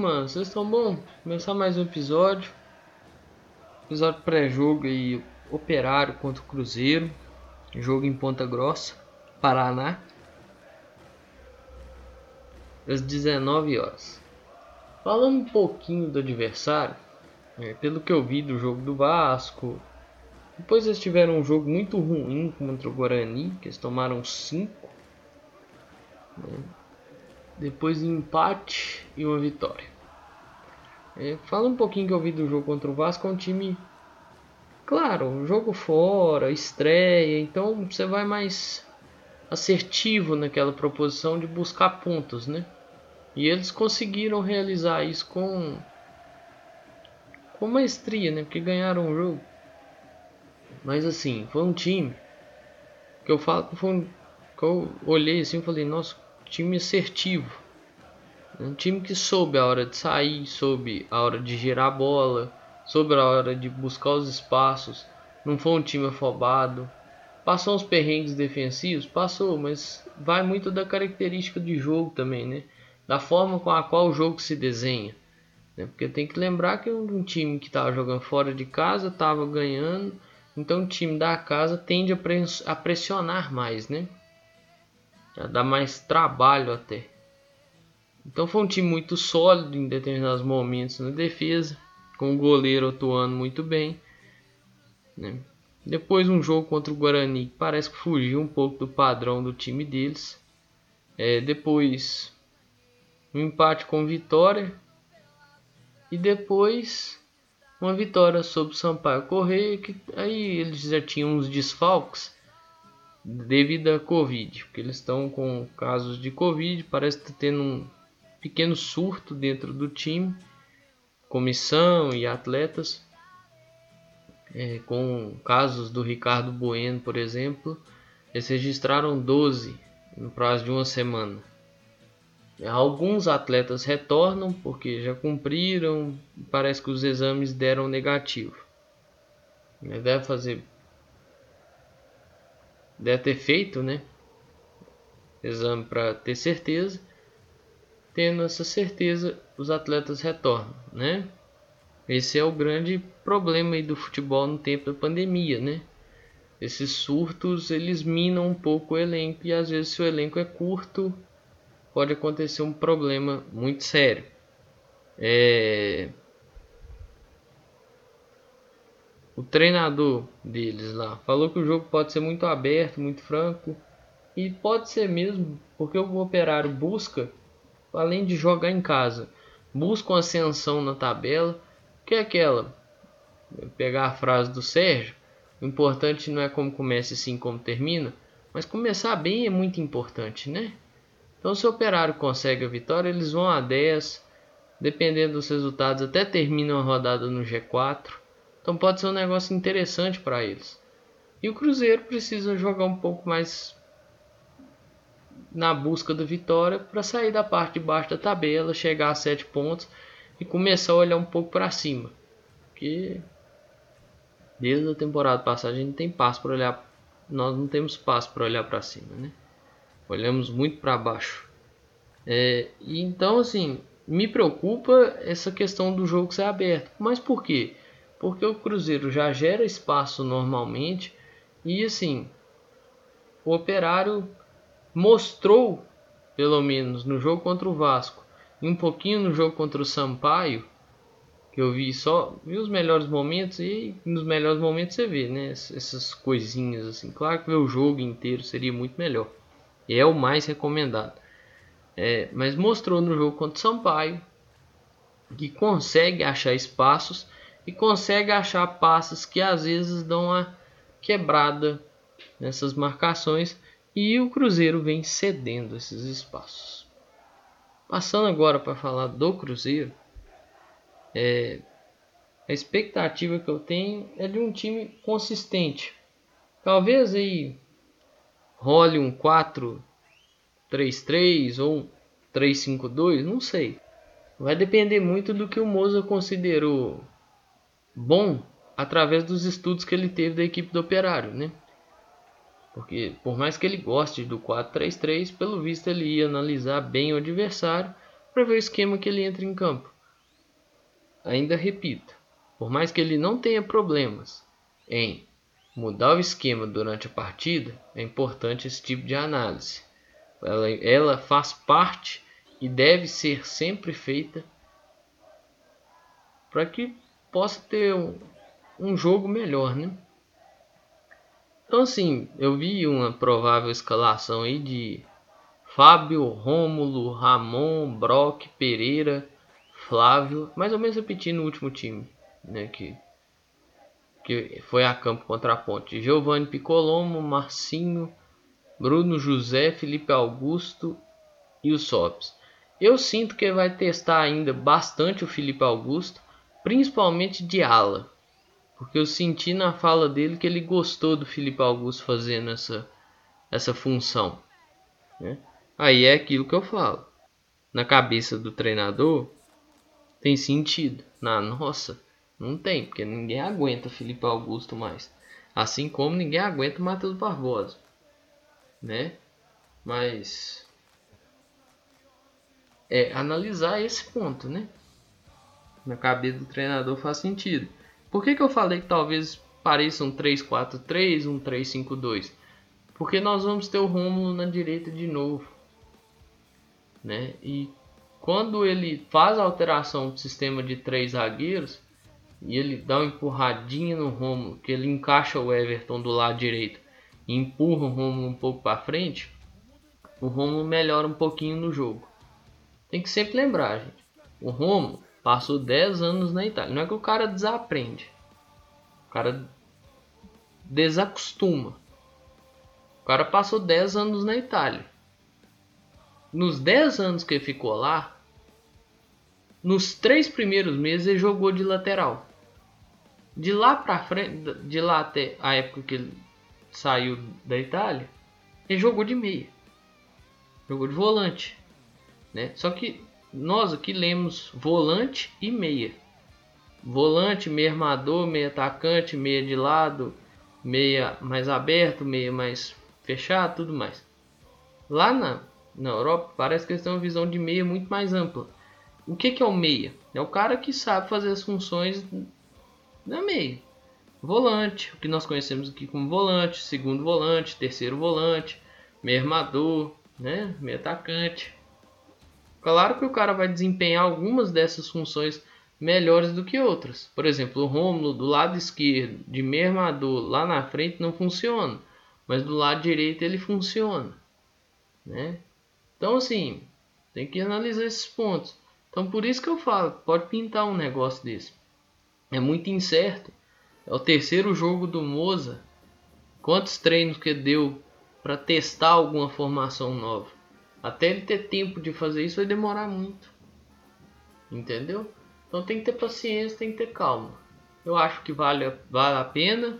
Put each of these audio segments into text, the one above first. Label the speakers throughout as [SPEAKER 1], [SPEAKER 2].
[SPEAKER 1] E turma, vocês estão bom? Começar mais um episódio. Episódio pré-jogo aí, Operário contra o Cruzeiro. Jogo em Ponta Grossa, Paraná. Às 19 horas. Falando um pouquinho do adversário, é, pelo que eu vi do jogo do Vasco, depois eles tiveram um jogo muito ruim contra o Guarani, que eles tomaram 5. Né? Depois empate e uma vitória. É, fala um pouquinho que eu vi do jogo contra o Vasco, é um time. Claro, jogo fora, estreia, então você vai mais assertivo naquela proposição de buscar pontos, né? E eles conseguiram realizar isso com, com maestria, né? Porque ganharam o jogo. Mas assim, foi um time que eu falo, foi um, que eu olhei assim e falei, nossa, time assertivo. Um time que soube a hora de sair, soube a hora de girar a bola, soube a hora de buscar os espaços. Não foi um time afobado. Passou uns perrengues defensivos? Passou, mas vai muito da característica de jogo também, né? Da forma com a qual o jogo se desenha. Né? Porque tem que lembrar que um time que estava jogando fora de casa estava ganhando. Então o time da casa tende a pressionar mais, né? Já dá mais trabalho até. Então foi um time muito sólido em determinados momentos na defesa, com o goleiro atuando muito bem. Né? Depois um jogo contra o Guarani que parece que fugiu um pouco do padrão do time deles. É, depois um empate com vitória. E depois uma vitória sobre o Sampaio Correia, que aí eles já tinham uns desfalques devido à Covid, porque eles estão com casos de Covid, parece estar tá tendo um pequeno surto dentro do time, comissão e atletas, é, com casos do Ricardo Bueno, por exemplo, eles registraram 12 no prazo de uma semana. Alguns atletas retornam porque já cumpriram, parece que os exames deram negativo. Deve fazer deve ter feito, né? Exame para ter certeza. Tendo essa certeza, os atletas retornam, né? Esse é o grande problema do futebol no tempo da pandemia, né? Esses surtos eles minam um pouco o elenco e às vezes se o elenco é curto pode acontecer um problema muito sério. É... o treinador deles lá falou que o jogo pode ser muito aberto, muito franco. E pode ser mesmo, porque o operário busca, além de jogar em casa, busca uma ascensão na tabela, que é aquela. Pegar a frase do Sérgio, o importante não é como começa e sim como termina, mas começar bem é muito importante, né? Então se o operário consegue a vitória, eles vão a 10, dependendo dos resultados, até terminam a rodada no G4. Então pode ser um negócio interessante para eles. E o Cruzeiro precisa jogar um pouco mais na busca da vitória para sair da parte de baixo da tabela, chegar a 7 pontos e começar a olhar um pouco para cima. Porque desde a temporada passada a gente tem passo para olhar, nós não temos passo para olhar para cima, né? Olhamos muito para baixo. É, e então assim, me preocupa essa questão do jogo ser aberto. Mas por quê? porque o Cruzeiro já gera espaço normalmente e assim o Operário mostrou pelo menos no jogo contra o Vasco e um pouquinho no jogo contra o Sampaio que eu vi só vi os melhores momentos e nos melhores momentos você vê né essas coisinhas assim. Claro que ver o jogo inteiro seria muito melhor e é o mais recomendado. É, mas mostrou no jogo contra o Sampaio que consegue achar espaços e consegue achar passes que às vezes dão uma quebrada nessas marcações e o Cruzeiro vem cedendo esses espaços. Passando agora para falar do Cruzeiro, é, a expectativa que eu tenho é de um time consistente. Talvez aí role um 4-3-3 ou um 3-5-2, não sei. Vai depender muito do que o Moza considerou bom através dos estudos que ele teve da equipe do Operário, né? Porque por mais que ele goste do 4-3-3, pelo visto ele ia analisar bem o adversário para ver o esquema que ele entra em campo. Ainda repito, por mais que ele não tenha problemas em mudar o esquema durante a partida, é importante esse tipo de análise. Ela, ela faz parte e deve ser sempre feita para que possa ter um, um jogo melhor, né? Então assim, eu vi uma provável escalação aí de Fábio, Rômulo, Ramon, Brock, Pereira, Flávio, mais ou menos repetindo o último time, né, que que foi a campo contra a Ponte. Giovanni Picolomo, Marcinho, Bruno José, Felipe Augusto e o Sobs. Eu sinto que vai testar ainda bastante o Felipe Augusto, principalmente de ala. Porque eu senti na fala dele que ele gostou do Felipe Augusto fazendo essa, essa função. Né? Aí é aquilo que eu falo. Na cabeça do treinador tem sentido. Na nossa, não tem, porque ninguém aguenta Felipe Augusto mais. Assim como ninguém aguenta Matheus Barbosa. Né? Mas é analisar esse ponto, né? Na cabeça do treinador faz sentido. Por que, que eu falei que talvez pareça um 3-4-3, um 3-5-2? Porque nós vamos ter o Rômulo na direita de novo. Né? E quando ele faz a alteração do sistema de três zagueiros e ele dá uma empurradinha no Rômulo, que ele encaixa o Everton do lado direito e empurra o Rômulo um pouco para frente, o Rômulo melhora um pouquinho no jogo. Tem que sempre lembrar, gente. O Rômulo Passou 10 anos na Itália. Não é que o cara desaprende. O cara desacostuma. O cara passou 10 anos na Itália. Nos 10 anos que ele ficou lá, nos três primeiros meses ele jogou de lateral. De lá para frente, de lá até a época que ele saiu da Itália, ele jogou de meia. Jogou de volante, né? Só que nós aqui lemos volante e meia. Volante, meia armador, meia atacante, meia de lado, meia mais aberto, meia mais fechado, tudo mais. Lá na, na Europa parece que eles têm uma visão de meia muito mais ampla. O que, que é o meia? É o cara que sabe fazer as funções na meia. Volante, o que nós conhecemos aqui como volante, segundo volante, terceiro volante, meia armador, né? meia atacante. Claro que o cara vai desempenhar algumas dessas funções melhores do que outras. Por exemplo, o Rômulo do lado esquerdo, de meio armador, lá na frente não funciona, mas do lado direito ele funciona, né? Então assim, tem que analisar esses pontos. Então por isso que eu falo, pode pintar um negócio desse. É muito incerto. É o terceiro jogo do Moza. Quantos treinos que deu para testar alguma formação nova? Até ele ter tempo de fazer isso vai demorar muito. Entendeu? Então tem que ter paciência, tem que ter calma. Eu acho que vale, vale a pena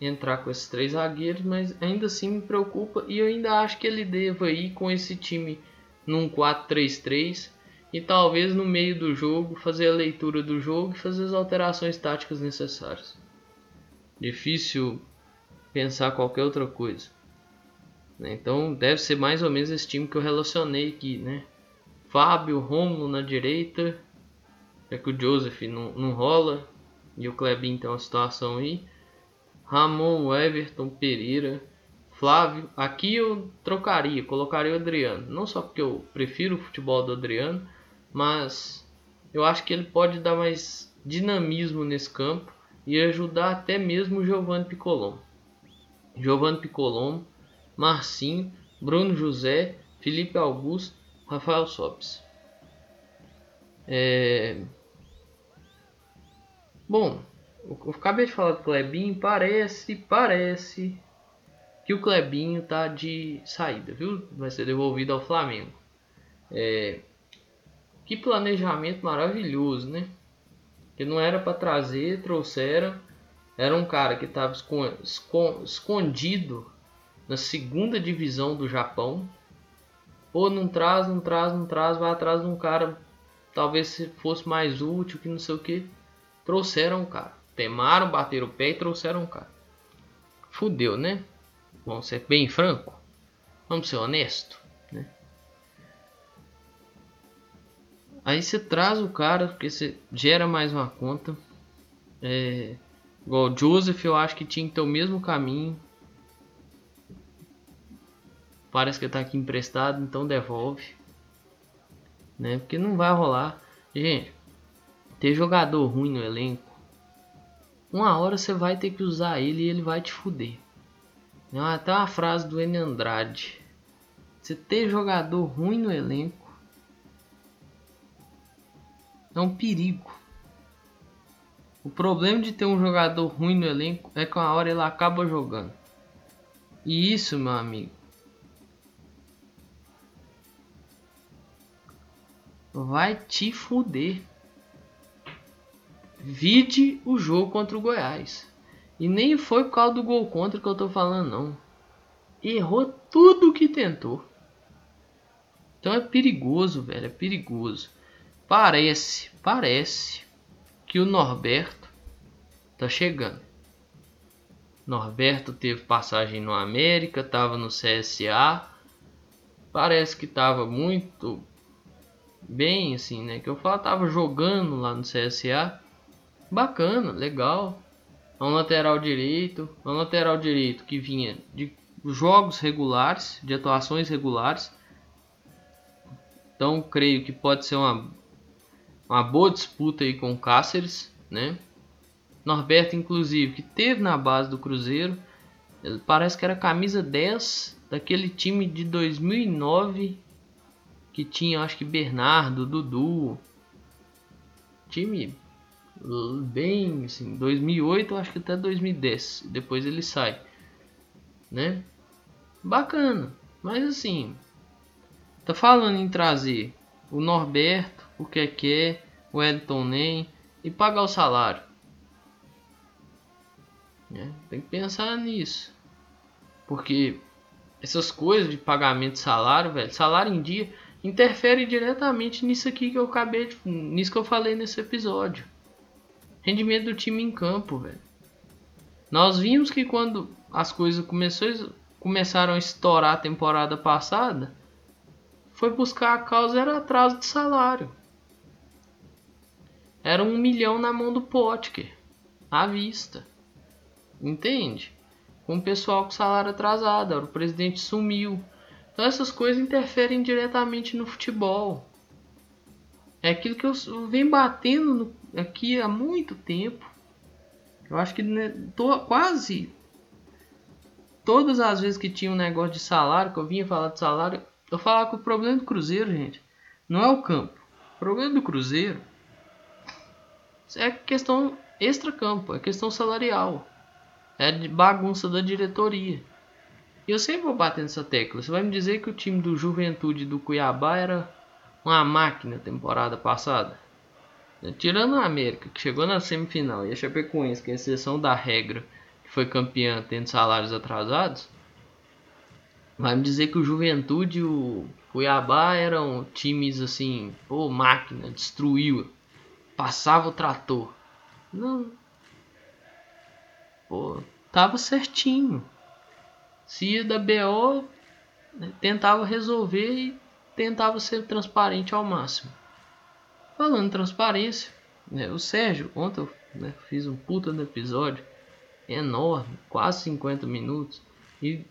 [SPEAKER 1] entrar com esses três zagueiros, mas ainda assim me preocupa e eu ainda acho que ele deva ir com esse time num 4-3-3 e talvez no meio do jogo fazer a leitura do jogo e fazer as alterações táticas necessárias. Difícil pensar qualquer outra coisa. Né? Então deve ser mais ou menos esse time que eu relacionei aqui, né? Fábio, Romulo na direita, é que o Joseph não, não rola e o Klebin tem uma situação aí. Ramon, Everton, Pereira, Flávio. Aqui eu trocaria, colocaria o Adriano. Não só porque eu prefiro o futebol do Adriano, mas eu acho que ele pode dar mais dinamismo nesse campo e ajudar até mesmo o Giovanni Piccolombo. Giovanni Piccolombo Marcinho, Bruno José, Felipe Augusto, Rafael Sobes. É... Bom, eu acabei de falar do Clebinho, parece, parece que o Clebinho tá de saída, viu? Vai ser devolvido ao Flamengo. É... Que planejamento maravilhoso, né? Que não era para trazer, trouxeram. Era um cara que estava escondido na segunda divisão do Japão. Ou não traz, não traz, não traz, vai atrás de um cara, talvez se fosse mais útil, que não sei o que. Trouxeram o cara. Temaram, bateram o pé e trouxeram o cara. Fudeu, né? Vamos ser bem franco. Vamos ser honesto, né? Aí você traz o cara, porque você gera mais uma conta. É, igual o Joseph, eu acho que tinha que ter o mesmo caminho. Parece que tá aqui emprestado, então devolve. Né? Porque não vai rolar. Gente, ter jogador ruim no elenco, uma hora você vai ter que usar ele e ele vai te fuder. É até uma frase do N Andrade. Você ter jogador ruim no elenco é um perigo. O problema de ter um jogador ruim no elenco é que uma hora ele acaba jogando. E isso, meu amigo, vai te fuder. Vide o jogo contra o Goiás. E nem foi por causa do gol contra que eu tô falando, não. Errou tudo que tentou. Então é perigoso, velho. É perigoso. Parece, parece que o Norberto tá chegando. Norberto teve passagem no América, tava no CSA. Parece que tava muito bem assim, né? Que eu falo, tava jogando lá no CSA. Bacana, legal. É um lateral direito, é um lateral direito que vinha de jogos regulares, de atuações regulares. Então creio que pode ser uma, uma boa disputa aí com o Cáceres, né? Norberto, inclusive, que teve na base do Cruzeiro, ele parece que era camisa 10 daquele time de 2009 que tinha, acho que Bernardo, Dudu, time bem assim, 2008, acho que até 2010, depois ele sai, né? Bacana, mas assim, tá falando em trazer o Norberto, o Keke, o Elton Nem e pagar o salário. Né? Tem que pensar nisso. Porque essas coisas de pagamento de salário, velho, salário em dia, interfere diretamente nisso aqui que eu acabei de, nisso que eu falei nesse episódio. Rendimento do time em campo, velho. Nós vimos que quando as coisas começou, começaram a estourar a temporada passada, foi buscar a causa era atraso de salário. Era um milhão na mão do Potker, à vista. Entende? Com o pessoal com salário atrasado, o presidente sumiu. Então essas coisas interferem diretamente no futebol. É aquilo que eu venho batendo no, aqui há muito tempo. Eu acho que né, tô, quase todas as vezes que tinha um negócio de salário, que eu vinha falar de salário, eu falava que o problema do Cruzeiro, gente, não é o campo. O problema do Cruzeiro é questão extra-campo, é questão salarial. É de bagunça da diretoria. E eu sempre vou bater nessa tecla. Você vai me dizer que o time do Juventude do Cuiabá era uma máquina temporada passada? Tirando a América, que chegou na semifinal, e a Chapecoense, que é a exceção da regra, que foi campeã tendo salários atrasados, vai me dizer que o Juventude e o Cuiabá eram times assim, pô, máquina, destruiu, passava o trator. Não. Pô, tava certinho se ia da BO, né, tentava resolver e tentava ser transparente ao máximo. Falando em transparência, né, o Sérgio, ontem eu né, fiz um puta no episódio enorme, quase 50 minutos, e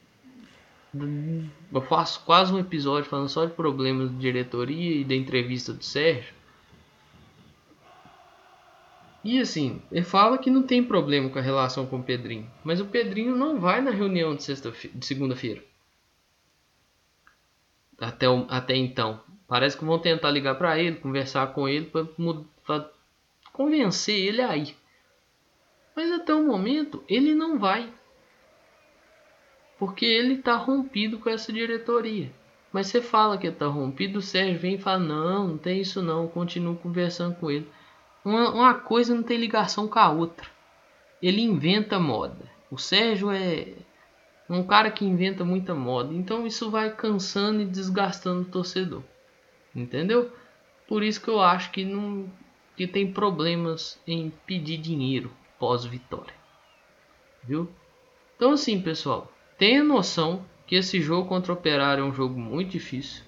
[SPEAKER 1] eu faço quase um episódio falando só de problemas de diretoria e da entrevista do Sérgio. E assim, ele fala que não tem problema com a relação com o Pedrinho, mas o Pedrinho não vai na reunião de, de segunda-feira. Até, até então. Parece que vão tentar ligar para ele, conversar com ele para convencer ele a ir. Mas até o momento ele não vai. Porque ele está rompido com essa diretoria. Mas você fala que está rompido, o Sérgio vem e fala: Não, não tem isso não, continuo conversando com ele. Uma, uma coisa não tem ligação com a outra. Ele inventa moda. O Sérgio é um cara que inventa muita moda. Então isso vai cansando e desgastando o torcedor. Entendeu? Por isso que eu acho que não que tem problemas em pedir dinheiro pós vitória. Viu? Então assim, pessoal, tenha noção que esse jogo contra o Operário é um jogo muito difícil.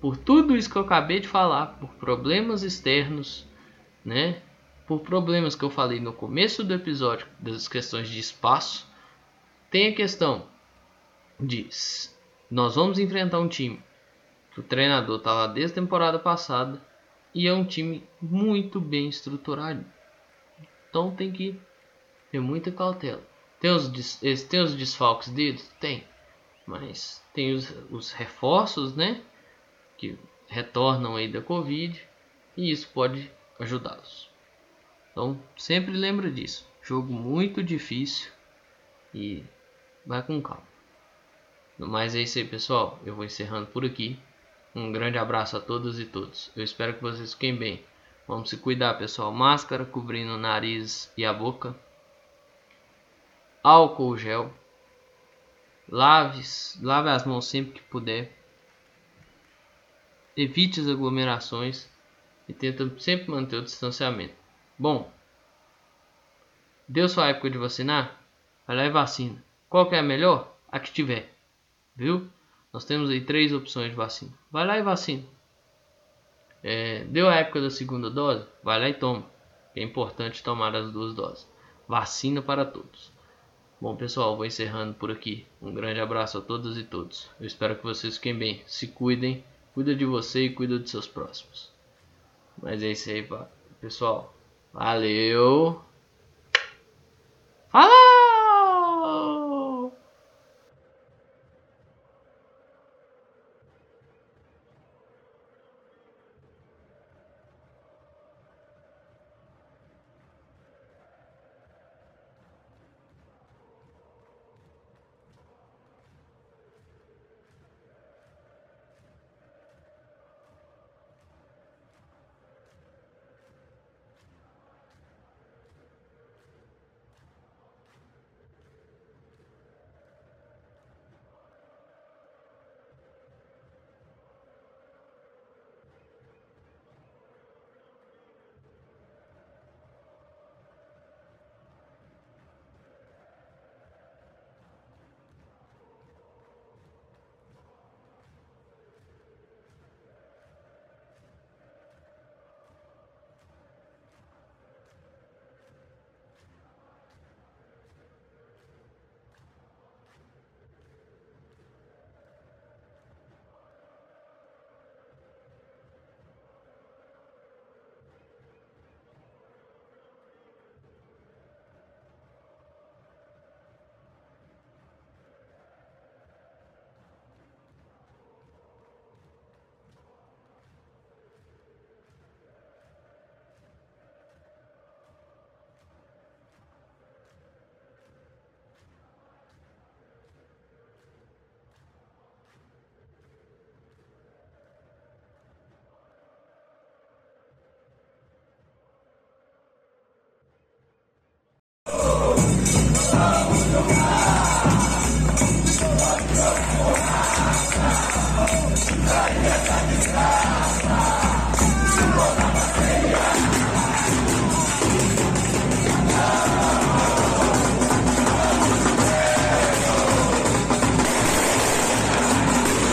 [SPEAKER 1] por tudo isso que eu acabei de falar, por problemas externos, né? Por problemas que eu falei no começo do episódio das questões de espaço, tem a questão de nós vamos enfrentar um time que o treinador tá lá desde a temporada passada e é um time muito bem estruturado. Então tem que ter muita cautela. Tem os, tem os desfalques deles? Tem. Mas tem os, os reforços, né? Que retornam aí da Covid. E isso pode ajudá-los. Então sempre lembra disso. Jogo muito difícil. E vai com calma. Mas é isso aí, pessoal. Eu vou encerrando por aqui. Um grande abraço a todas e todos. Eu espero que vocês fiquem bem. Vamos se cuidar, pessoal. Máscara cobrindo o nariz e a boca. Álcool gel. Lave, lave as mãos sempre que puder. Evite as aglomerações e tenta sempre manter o distanciamento. Bom, deu sua época de vacinar? Vai lá e vacina. Qual que é a melhor? A que tiver. Viu? Nós temos aí três opções de vacina. Vai lá e vacina. É, deu a época da segunda dose? Vai lá e toma. É importante tomar as duas doses. Vacina para todos. Bom, pessoal, vou encerrando por aqui. Um grande abraço a todas e todos. Eu espero que vocês fiquem bem. Se cuidem. Cuida de você e cuida de seus próximos. Mas é isso aí, pessoal. Valeu. Fala!